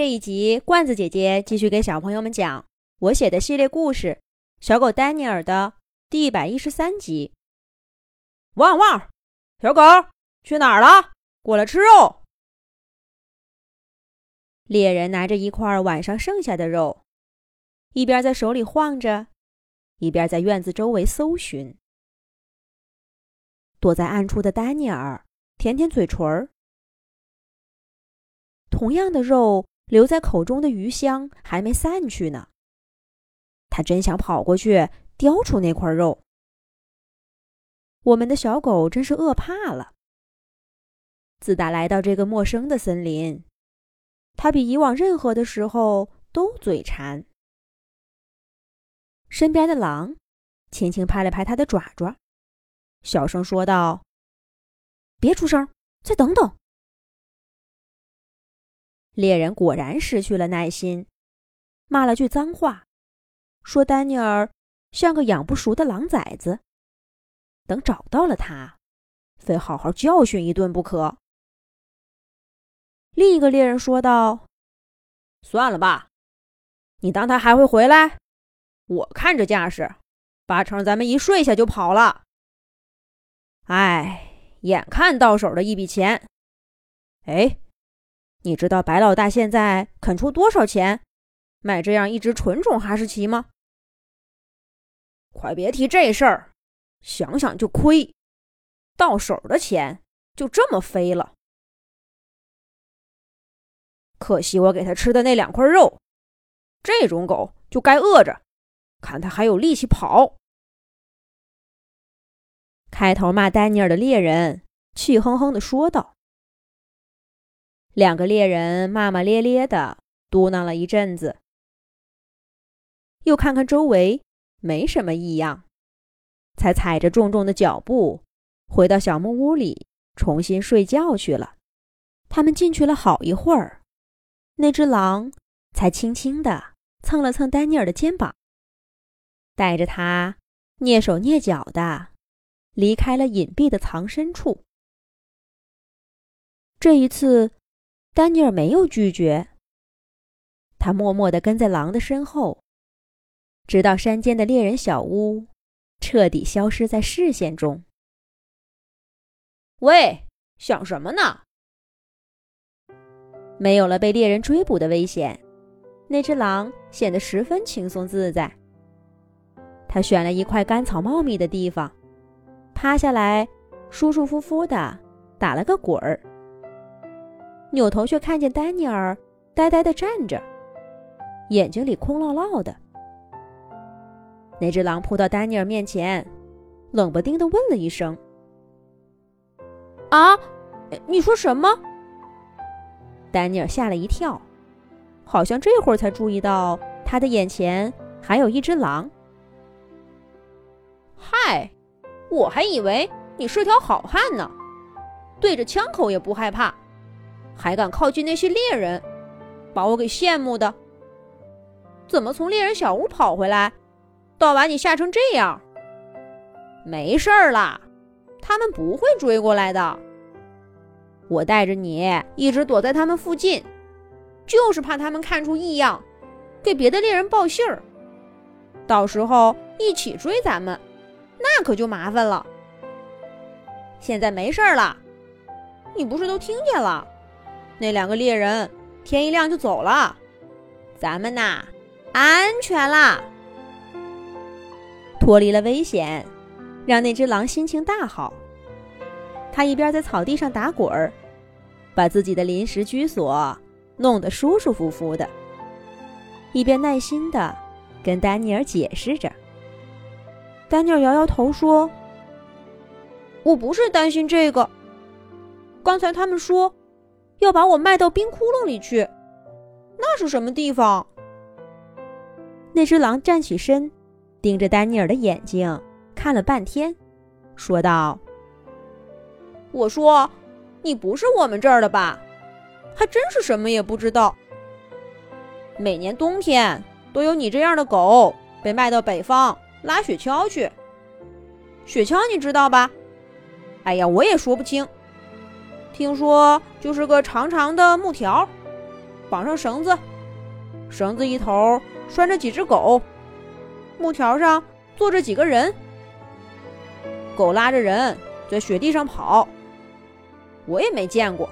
这一集，罐子姐姐继续给小朋友们讲我写的系列故事《小狗丹尼尔》的第一百一十三集。汪汪，小狗去哪儿了？过来吃肉！猎人拿着一块晚上剩下的肉，一边在手里晃着，一边在院子周围搜寻。躲在暗处的丹尼尔舔舔嘴唇儿，同样的肉。留在口中的余香还没散去呢，他真想跑过去叼出那块肉。我们的小狗真是饿怕了。自打来到这个陌生的森林，它比以往任何的时候都嘴馋。身边的狼轻轻拍了拍它的爪爪，小声说道：“别出声，再等等。”猎人果然失去了耐心，骂了句脏话，说：“丹尼尔像个养不熟的狼崽子，等找到了他，非好好教训一顿不可。”另一个猎人说道：“算了吧，你当他还会回来？我看这架势，八成咱们一睡下就跑了。哎，眼看到手的一笔钱，哎。”你知道白老大现在肯出多少钱买这样一只纯种哈士奇吗？快别提这事儿，想想就亏，到手的钱就这么飞了。可惜我给他吃的那两块肉，这种狗就该饿着，看他还有力气跑。开头骂丹尼尔的猎人气哼哼的说道。两个猎人骂骂咧咧的嘟囔了一阵子，又看看周围没什么异样，才踩着重重的脚步回到小木屋里重新睡觉去了。他们进去了好一会儿，那只狼才轻轻地蹭了蹭丹尼尔的肩膀，带着他蹑手蹑脚的离开了隐蔽的藏身处。这一次。丹尼尔没有拒绝，他默默地跟在狼的身后，直到山间的猎人小屋彻底消失在视线中。喂，想什么呢？没有了被猎人追捕的危险，那只狼显得十分轻松自在。他选了一块干草茂密的地方，趴下来，舒舒服服的打了个滚儿。扭头却看见丹尼尔呆呆地站着，眼睛里空落落的。那只狼扑到丹尼尔面前，冷不丁的问了一声：“啊，你说什么？”丹尼尔吓了一跳，好像这会儿才注意到他的眼前还有一只狼。嗨，我还以为你是条好汉呢，对着枪口也不害怕。还敢靠近那些猎人，把我给羡慕的。怎么从猎人小屋跑回来，到把你吓成这样？没事儿啦，他们不会追过来的。我带着你一直躲在他们附近，就是怕他们看出异样，给别的猎人报信儿。到时候一起追咱们，那可就麻烦了。现在没事儿了，你不是都听见了？那两个猎人天一亮就走了，咱们呐安全啦，脱离了危险，让那只狼心情大好。他一边在草地上打滚儿，把自己的临时居所弄得舒舒服服的，一边耐心的跟丹尼尔解释着。丹尼尔摇摇头说：“我不是担心这个，刚才他们说。”要把我卖到冰窟窿里去，那是什么地方？那只狼站起身，盯着丹尼尔的眼睛看了半天，说道：“我说，你不是我们这儿的吧？还真是什么也不知道。每年冬天都有你这样的狗被卖到北方拉雪橇去。雪橇你知道吧？哎呀，我也说不清。”听说就是个长长的木条，绑上绳子，绳子一头拴着几只狗，木条上坐着几个人，狗拉着人在雪地上跑。我也没见过，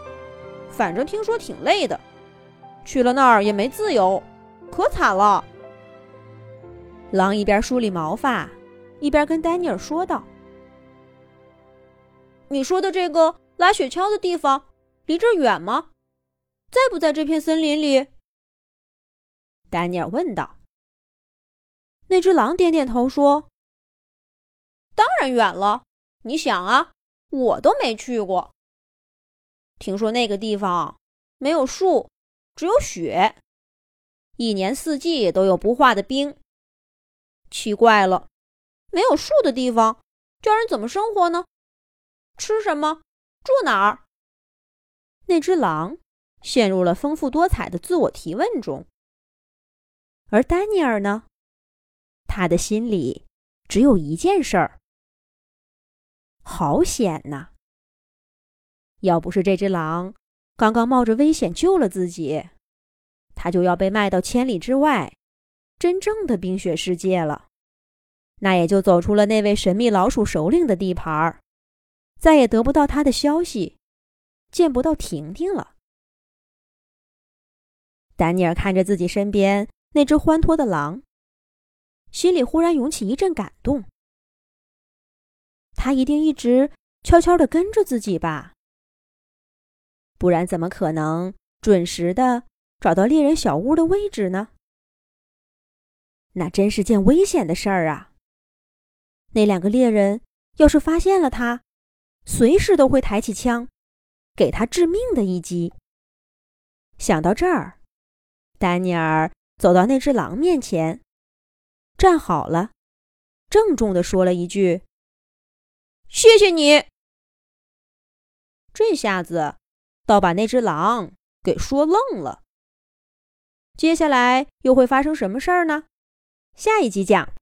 反正听说挺累的，去了那儿也没自由，可惨了。狼一边梳理毛发，一边跟丹尼尔说道：“你说的这个拉雪橇的地方离这儿远吗？在不在这片森林里？”丹尼尔问道。那只狼点点头说：“当然远了。你想啊，我都没去过。听说那个地方没有树，只有雪，一年四季都有不化的冰。”奇怪了，没有树的地方，叫人怎么生活呢？吃什么？住哪儿？那只狼陷入了丰富多彩的自我提问中。而丹尼尔呢？他的心里只有一件事儿：好险呐！要不是这只狼刚刚冒着危险救了自己，他就要被卖到千里之外。真正的冰雪世界了，那也就走出了那位神秘老鼠首领的地盘儿，再也得不到他的消息，见不到婷婷了。丹尼尔看着自己身边那只欢脱的狼，心里忽然涌起一阵感动。他一定一直悄悄的跟着自己吧，不然怎么可能准时的找到猎人小屋的位置呢？那真是件危险的事儿啊！那两个猎人要是发现了他，随时都会抬起枪，给他致命的一击。想到这儿，丹尼尔走到那只狼面前，站好了，郑重地说了一句：“谢谢你。”这下子倒把那只狼给说愣了。接下来又会发生什么事儿呢？下一集讲。